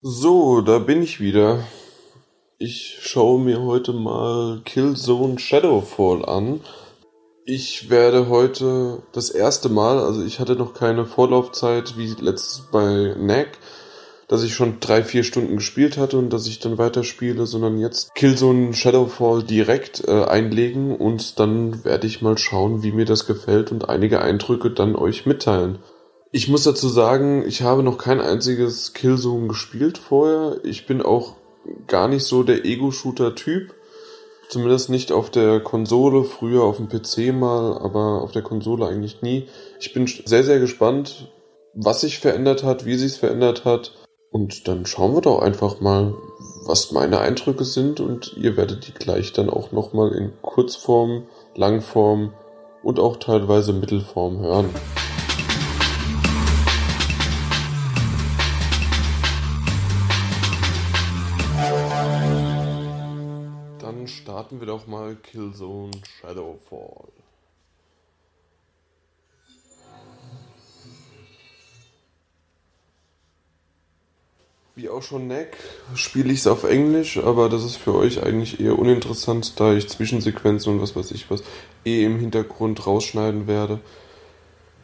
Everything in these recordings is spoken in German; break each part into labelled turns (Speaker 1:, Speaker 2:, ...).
Speaker 1: So, da bin ich wieder. Ich schaue mir heute mal Killzone Shadowfall an. Ich werde heute das erste Mal, also ich hatte noch keine Vorlaufzeit wie letztes bei NAC, dass ich schon drei, vier Stunden gespielt hatte und dass ich dann weiterspiele, sondern jetzt Killzone Shadowfall direkt äh, einlegen und dann werde ich mal schauen, wie mir das gefällt und einige Eindrücke dann euch mitteilen. Ich muss dazu sagen, ich habe noch kein einziges Killzone gespielt vorher. Ich bin auch gar nicht so der Ego-Shooter-Typ. Zumindest nicht auf der Konsole, früher auf dem PC mal, aber auf der Konsole eigentlich nie. Ich bin sehr, sehr gespannt, was sich verändert hat, wie sich verändert hat. Und dann schauen wir doch einfach mal, was meine Eindrücke sind und ihr werdet die gleich dann auch nochmal in Kurzform, Langform und auch teilweise Mittelform hören. Starten wir doch mal Killzone Shadowfall. Wie auch schon Neck spiele ich es auf Englisch, aber das ist für euch eigentlich eher uninteressant, da ich Zwischensequenzen und was weiß ich was eh im Hintergrund rausschneiden werde.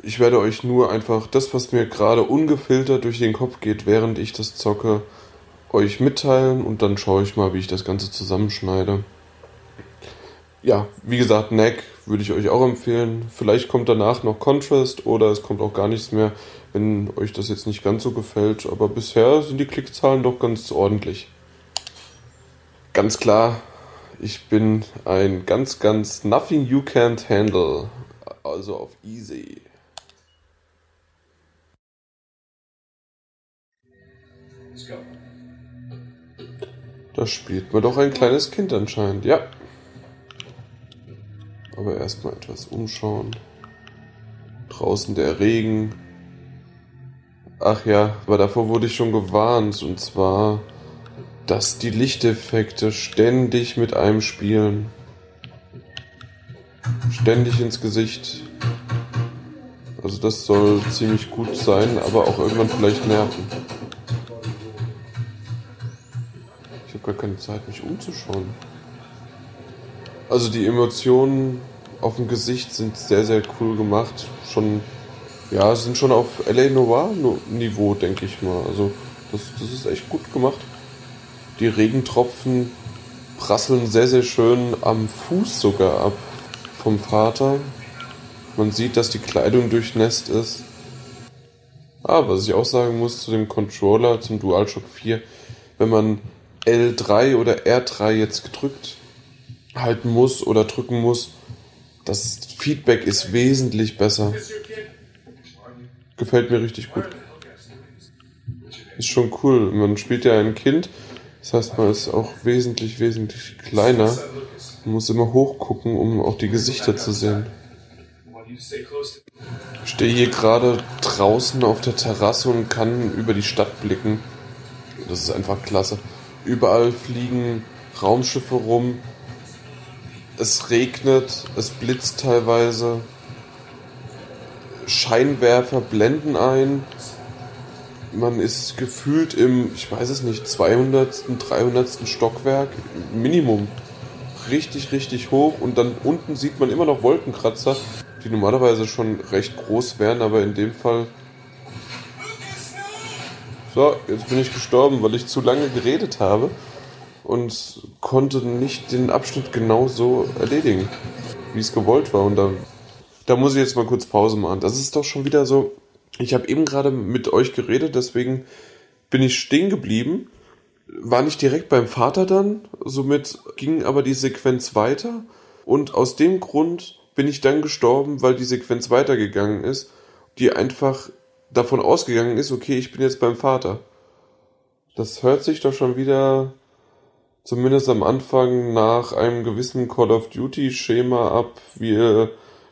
Speaker 1: Ich werde euch nur einfach das, was mir gerade ungefiltert durch den Kopf geht, während ich das zocke, euch mitteilen und dann schaue ich mal, wie ich das Ganze zusammenschneide. Ja, wie gesagt, Neck würde ich euch auch empfehlen. Vielleicht kommt danach noch Contrast oder es kommt auch gar nichts mehr wenn euch das jetzt nicht ganz so gefällt. Aber bisher sind die Klickzahlen doch ganz ordentlich. Ganz klar, ich bin ein ganz, ganz Nothing You Can't Handle. Also auf Easy. Da spielt man doch ein kleines Kind anscheinend, ja. Aber erstmal etwas umschauen. Draußen der Regen, Ach ja, aber davor wurde ich schon gewarnt. Und zwar, dass die Lichteffekte ständig mit einem spielen. Ständig ins Gesicht. Also das soll ziemlich gut sein, aber auch irgendwann vielleicht nerven. Ich habe gar keine Zeit, mich umzuschauen. Also die Emotionen auf dem Gesicht sind sehr, sehr cool gemacht. Schon ja, sind schon auf LA Noir Niveau, denke ich mal. Also das, das ist echt gut gemacht. Die Regentropfen prasseln sehr, sehr schön am Fuß sogar ab vom Vater. Man sieht, dass die Kleidung durchnässt ist. Ah, was ich auch sagen muss zu dem Controller, zum DualShock 4, wenn man L3 oder R3 jetzt gedrückt halten muss oder drücken muss, das Feedback ist wesentlich besser. Gefällt mir richtig gut. Ist schon cool. Man spielt ja ein Kind. Das heißt, man ist auch wesentlich, wesentlich kleiner. Man muss immer hochgucken, um auch die Gesichter zu sehen. Ich stehe hier gerade draußen auf der Terrasse und kann über die Stadt blicken. Das ist einfach klasse. Überall fliegen Raumschiffe rum. Es regnet, es blitzt teilweise. Scheinwerfer blenden ein. Man ist gefühlt im, ich weiß es nicht, 200., 300. Stockwerk Minimum. Richtig, richtig hoch und dann unten sieht man immer noch Wolkenkratzer, die normalerweise schon recht groß wären, aber in dem Fall. So, jetzt bin ich gestorben, weil ich zu lange geredet habe und konnte nicht den Abschnitt genau so erledigen, wie es gewollt war. Und da da muss ich jetzt mal kurz Pause machen. Das ist doch schon wieder so. Ich habe eben gerade mit euch geredet, deswegen bin ich stehen geblieben. War nicht direkt beim Vater dann, somit ging aber die Sequenz weiter. Und aus dem Grund bin ich dann gestorben, weil die Sequenz weitergegangen ist, die einfach davon ausgegangen ist, okay, ich bin jetzt beim Vater. Das hört sich doch schon wieder zumindest am Anfang nach einem gewissen Call of Duty Schema ab. Wir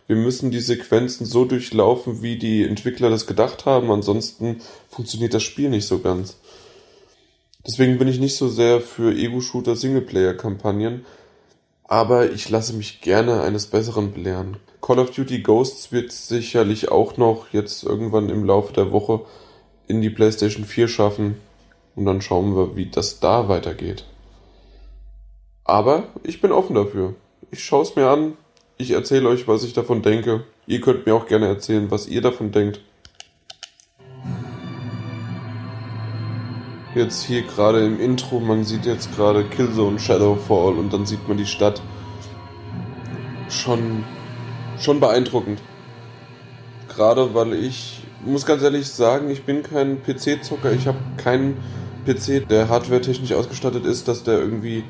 Speaker 1: wir müssen die Sequenzen so durchlaufen, wie die Entwickler das gedacht haben, ansonsten funktioniert das Spiel nicht so ganz. Deswegen bin ich nicht so sehr für Ego-Shooter Singleplayer-Kampagnen, aber ich lasse mich gerne eines Besseren belehren. Call of Duty Ghosts wird sicherlich auch noch jetzt irgendwann im Laufe der Woche in die PlayStation 4 schaffen. Und dann schauen wir, wie das da weitergeht. Aber ich bin offen dafür. Ich schaue es mir an. Ich erzähle euch, was ich davon denke. Ihr könnt mir auch gerne erzählen, was ihr davon denkt. Jetzt hier gerade im Intro, man sieht jetzt gerade Killzone Shadowfall und dann sieht man die Stadt. Schon, schon beeindruckend. Gerade weil ich, muss ganz ehrlich sagen, ich bin kein PC-Zocker. Ich habe keinen PC, der hardware-technisch ausgestattet ist, dass der irgendwie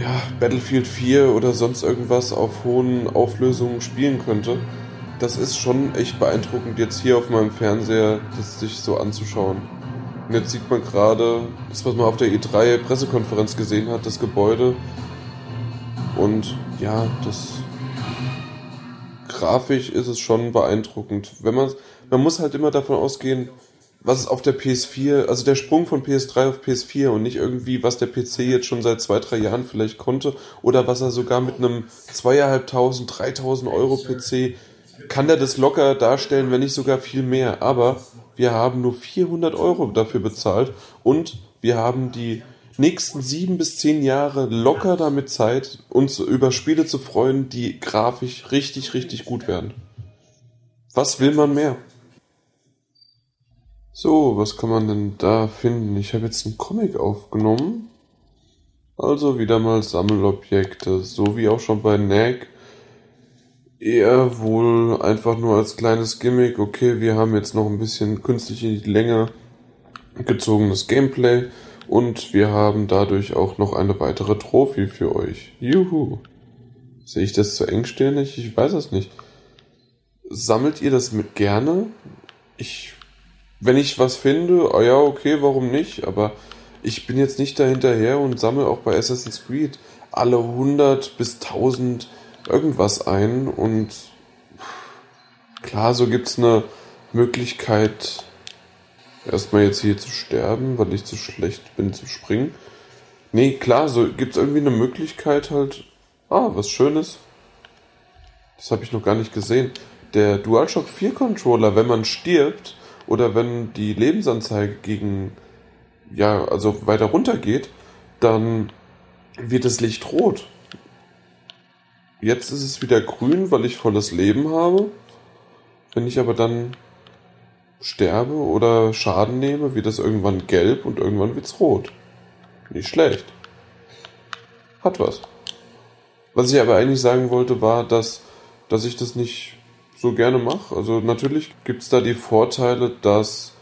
Speaker 1: ja, Battlefield 4 oder sonst irgendwas auf hohen Auflösungen spielen könnte. Das ist schon echt beeindruckend, jetzt hier auf meinem Fernseher das sich so anzuschauen. Und jetzt sieht man gerade das, was man auf der E3 Pressekonferenz gesehen hat, das Gebäude. Und ja, das grafisch ist es schon beeindruckend. Wenn man, man muss halt immer davon ausgehen, was es auf der PS4, also der Sprung von PS3 auf PS4 und nicht irgendwie, was der PC jetzt schon seit zwei, drei Jahren vielleicht konnte oder was er sogar mit einem zweieinhalbtausend, dreitausend Euro PC kann der das locker darstellen, wenn nicht sogar viel mehr. Aber wir haben nur 400 Euro dafür bezahlt und wir haben die nächsten sieben bis zehn Jahre locker damit Zeit, uns über Spiele zu freuen, die grafisch richtig, richtig gut werden. Was will man mehr? So, was kann man denn da finden? Ich habe jetzt einen Comic aufgenommen. Also wieder mal Sammelobjekte, so wie auch schon bei NAG. Eher wohl einfach nur als kleines Gimmick. Okay, wir haben jetzt noch ein bisschen künstlich in die Länge gezogenes Gameplay und wir haben dadurch auch noch eine weitere Trophy für euch. Juhu. Sehe ich das zu engstirnig? Ich weiß es nicht. Sammelt ihr das mit gerne? Ich wenn ich was finde, oh ja, okay, warum nicht? Aber ich bin jetzt nicht dahinterher und sammle auch bei Assassin's Creed alle 100 bis 1000 irgendwas ein. Und klar, so gibt es eine Möglichkeit, erstmal jetzt hier zu sterben, weil ich zu schlecht bin zu springen. Nee, klar, so gibt es irgendwie eine Möglichkeit halt. Ah, was Schönes. Das habe ich noch gar nicht gesehen. Der DualShock 4 Controller, wenn man stirbt, oder wenn die Lebensanzeige gegen, ja, also weiter runter geht, dann wird das Licht rot. Jetzt ist es wieder grün, weil ich volles Leben habe. Wenn ich aber dann sterbe oder Schaden nehme, wird das irgendwann gelb und irgendwann wird's rot. Nicht schlecht. Hat was. Was ich aber eigentlich sagen wollte, war, dass, dass ich das nicht so gerne mache. Also natürlich gibt es da die Vorteile, dass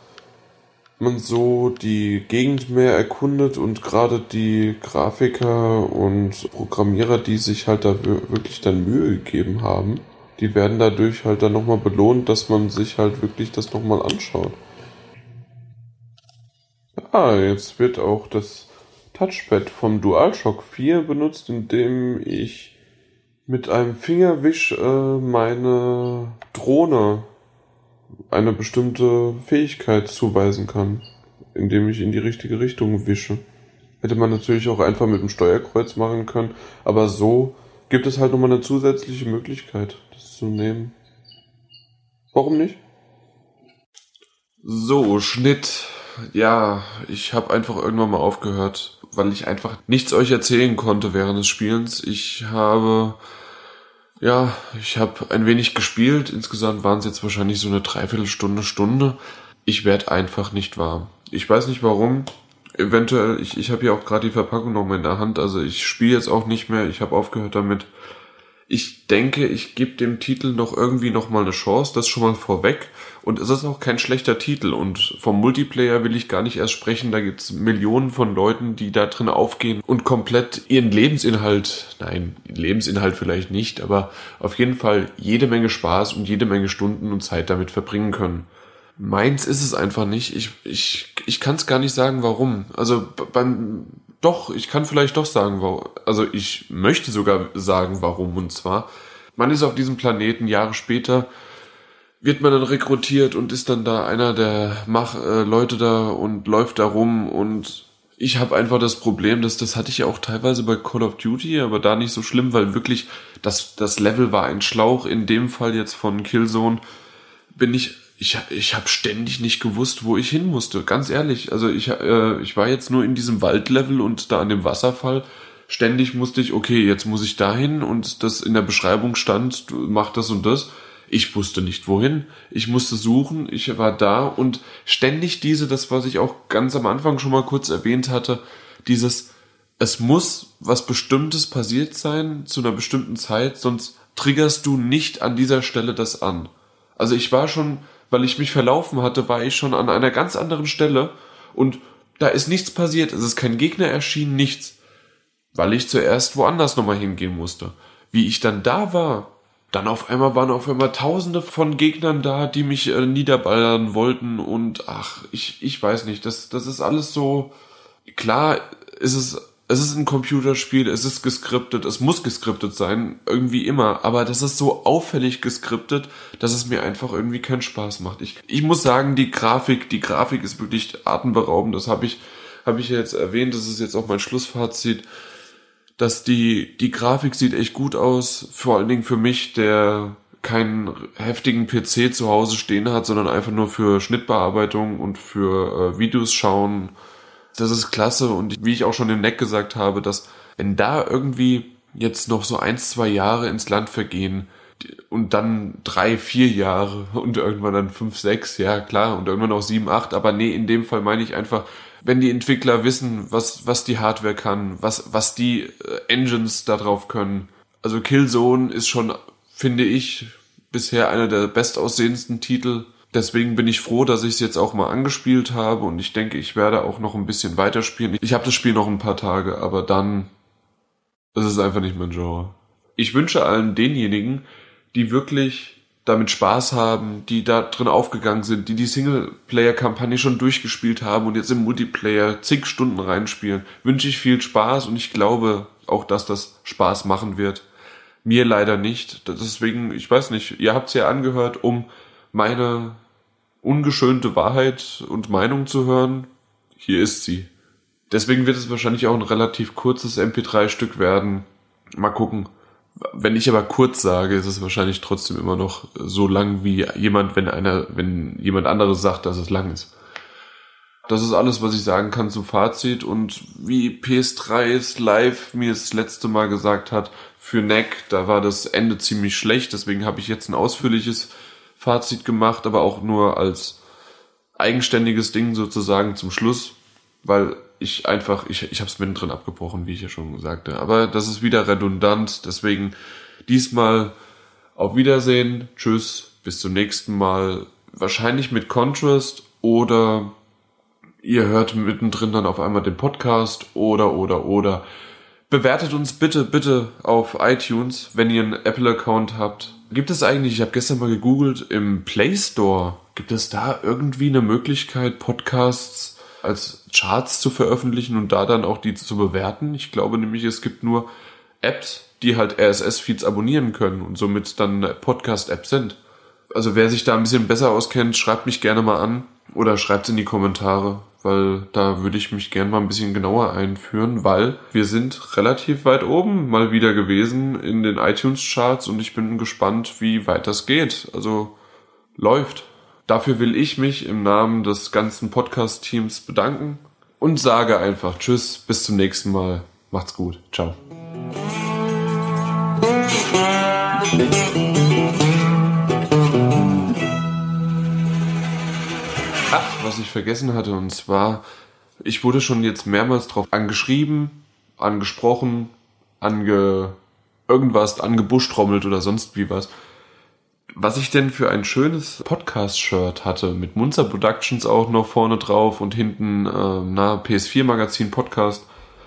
Speaker 1: man so die Gegend mehr erkundet und gerade die Grafiker und Programmierer, die sich halt da wirklich dann Mühe gegeben haben, die werden dadurch halt dann nochmal belohnt, dass man sich halt wirklich das nochmal anschaut. Ja, jetzt wird auch das Touchpad vom DualShock 4 benutzt, indem ich mit einem Fingerwisch äh, meine Drohne eine bestimmte Fähigkeit zuweisen kann, indem ich in die richtige Richtung wische. Hätte man natürlich auch einfach mit dem Steuerkreuz machen können, aber so gibt es halt nochmal eine zusätzliche Möglichkeit, das zu nehmen. Warum nicht? So, Schnitt. Ja, ich habe einfach irgendwann mal aufgehört, weil ich einfach nichts euch erzählen konnte während des Spielens. Ich habe ja, ich habe ein wenig gespielt. Insgesamt waren es jetzt wahrscheinlich so eine Dreiviertelstunde, Stunde. Ich werde einfach nicht warm. Ich weiß nicht warum. Eventuell, ich, ich habe ja auch gerade die Verpackung noch mal in der Hand. Also ich spiele jetzt auch nicht mehr. Ich habe aufgehört damit. Ich denke, ich gebe dem Titel noch irgendwie noch mal eine Chance, das schon mal vorweg. Und es ist auch kein schlechter Titel. Und vom Multiplayer will ich gar nicht erst sprechen. Da gibt's Millionen von Leuten, die da drin aufgehen und komplett ihren Lebensinhalt, nein, Lebensinhalt vielleicht nicht, aber auf jeden Fall jede Menge Spaß und jede Menge Stunden und Zeit damit verbringen können. Meins ist es einfach nicht. Ich, ich, ich kann es gar nicht sagen, warum. Also beim doch, ich kann vielleicht doch sagen, warum. Also ich möchte sogar sagen, warum. Und zwar, man ist auf diesem Planeten Jahre später, wird man dann rekrutiert und ist dann da einer der Mach äh, Leute da und läuft da rum und ich habe einfach das Problem, dass das hatte ich ja auch teilweise bei Call of Duty, aber da nicht so schlimm, weil wirklich das das Level war ein Schlauch. In dem Fall jetzt von Killzone bin ich ich, ich habe ständig nicht gewusst, wo ich hin musste. Ganz ehrlich. Also ich, äh, ich war jetzt nur in diesem Waldlevel und da an dem Wasserfall. Ständig musste ich, okay, jetzt muss ich dahin und das in der Beschreibung stand, mach das und das. Ich wusste nicht wohin. Ich musste suchen. Ich war da und ständig diese, das was ich auch ganz am Anfang schon mal kurz erwähnt hatte, dieses, es muss was Bestimmtes passiert sein zu einer bestimmten Zeit, sonst triggerst du nicht an dieser Stelle das an. Also ich war schon weil ich mich verlaufen hatte, war ich schon an einer ganz anderen Stelle und da ist nichts passiert, es ist kein Gegner erschienen, nichts, weil ich zuerst woanders nochmal hingehen musste. Wie ich dann da war, dann auf einmal waren auf einmal tausende von Gegnern da, die mich äh, niederballern wollten und ach, ich, ich weiß nicht, das, das ist alles so, klar ist es es ist ein Computerspiel, es ist geskriptet, es muss geskriptet sein, irgendwie immer, aber das ist so auffällig geskriptet, dass es mir einfach irgendwie keinen Spaß macht. Ich, ich muss sagen, die Grafik, die Grafik ist wirklich atemberaubend, das habe ich, habe ich jetzt erwähnt, das ist jetzt auch mein Schlussfazit, dass die, die Grafik sieht echt gut aus, vor allen Dingen für mich, der keinen heftigen PC zu Hause stehen hat, sondern einfach nur für Schnittbearbeitung und für äh, Videos schauen. Das ist klasse und wie ich auch schon im Neck gesagt habe, dass wenn da irgendwie jetzt noch so eins, zwei Jahre ins Land vergehen und dann drei, vier Jahre und irgendwann dann fünf, sechs, ja klar, und irgendwann auch sieben, acht, aber nee, in dem Fall meine ich einfach, wenn die Entwickler wissen, was, was die Hardware kann, was, was die äh, Engines da drauf können. Also Killzone ist schon, finde ich, bisher einer der bestaussehendsten Titel Deswegen bin ich froh, dass ich es jetzt auch mal angespielt habe und ich denke, ich werde auch noch ein bisschen weiterspielen. Ich habe das Spiel noch ein paar Tage, aber dann ist es einfach nicht mein Genre. Ich wünsche allen denjenigen, die wirklich damit Spaß haben, die da drin aufgegangen sind, die die Singleplayer-Kampagne schon durchgespielt haben und jetzt im Multiplayer zig Stunden reinspielen, wünsche ich viel Spaß und ich glaube auch, dass das Spaß machen wird. Mir leider nicht. Deswegen, ich weiß nicht, ihr habt es ja angehört, um meine ungeschönte Wahrheit und Meinung zu hören, hier ist sie. Deswegen wird es wahrscheinlich auch ein relativ kurzes MP3-Stück werden. Mal gucken. Wenn ich aber kurz sage, ist es wahrscheinlich trotzdem immer noch so lang wie jemand, wenn einer, wenn jemand anderes sagt, dass es lang ist. Das ist alles, was ich sagen kann zum Fazit und wie PS3 live mir das letzte Mal gesagt hat, für Neck, da war das Ende ziemlich schlecht, deswegen habe ich jetzt ein ausführliches Fazit gemacht, aber auch nur als eigenständiges Ding sozusagen zum Schluss, weil ich einfach, ich, ich habe es mittendrin abgebrochen, wie ich ja schon sagte. Aber das ist wieder redundant, deswegen diesmal auf Wiedersehen, tschüss, bis zum nächsten Mal. Wahrscheinlich mit Contrast oder ihr hört mittendrin dann auf einmal den Podcast oder oder oder. Bewertet uns bitte, bitte auf iTunes, wenn ihr einen Apple-Account habt gibt es eigentlich, ich habe gestern mal gegoogelt, im Play Store, gibt es da irgendwie eine Möglichkeit, Podcasts als Charts zu veröffentlichen und da dann auch die zu bewerten? Ich glaube nämlich, es gibt nur Apps, die halt RSS-Feeds abonnieren können und somit dann Podcast-Apps sind. Also wer sich da ein bisschen besser auskennt, schreibt mich gerne mal an oder schreibt es in die Kommentare weil da würde ich mich gern mal ein bisschen genauer einführen, weil wir sind relativ weit oben mal wieder gewesen in den iTunes-Charts und ich bin gespannt, wie weit das geht. Also läuft. Dafür will ich mich im Namen des ganzen Podcast-Teams bedanken und sage einfach Tschüss, bis zum nächsten Mal. Macht's gut. Ciao. was ich vergessen hatte, und zwar, ich wurde schon jetzt mehrmals drauf angeschrieben, angesprochen, ange irgendwas angebuschtrommelt oder sonst wie was. Was ich denn für ein schönes Podcast-Shirt hatte, mit Munzer Productions auch noch vorne drauf und hinten, äh, na, PS4 Magazin Podcast.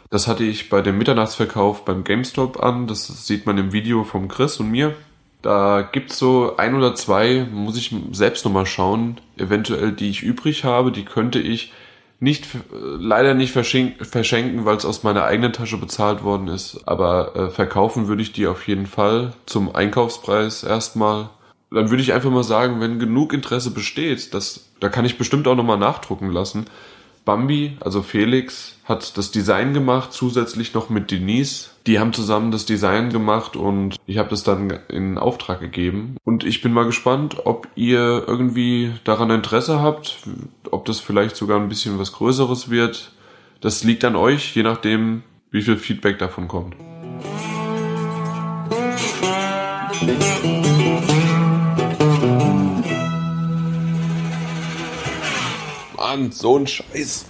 Speaker 1: Das hatte ich bei dem Mitternachtsverkauf beim GameStop an. Das sieht man im Video vom Chris und mir. Da gibt's so ein oder zwei, muss ich selbst nochmal schauen, eventuell, die ich übrig habe. Die könnte ich nicht, leider nicht verschenken, weil es aus meiner eigenen Tasche bezahlt worden ist. Aber äh, verkaufen würde ich die auf jeden Fall zum Einkaufspreis erstmal. Dann würde ich einfach mal sagen, wenn genug Interesse besteht, das, da kann ich bestimmt auch nochmal nachdrucken lassen. Bambi, also Felix, hat das Design gemacht, zusätzlich noch mit Denise. Die haben zusammen das Design gemacht und ich habe das dann in Auftrag gegeben. Und ich bin mal gespannt, ob ihr irgendwie daran Interesse habt, ob das vielleicht sogar ein bisschen was Größeres wird. Das liegt an euch, je nachdem, wie viel Feedback davon kommt. Mann, so ein Scheiß.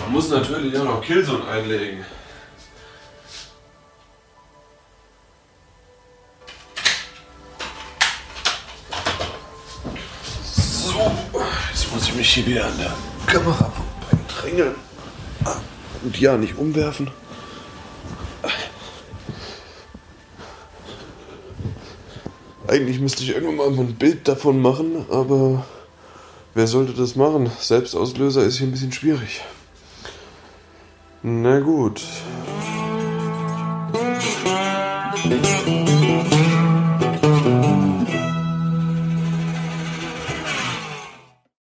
Speaker 1: Man muss natürlich auch noch Killzone einlegen. So, jetzt muss ich mich hier wieder an der Kamera drängeln. Und ja, nicht umwerfen. Eigentlich müsste ich irgendwann mal ein Bild davon machen, aber wer sollte das machen? Selbstauslöser ist hier ein bisschen schwierig. Na gut.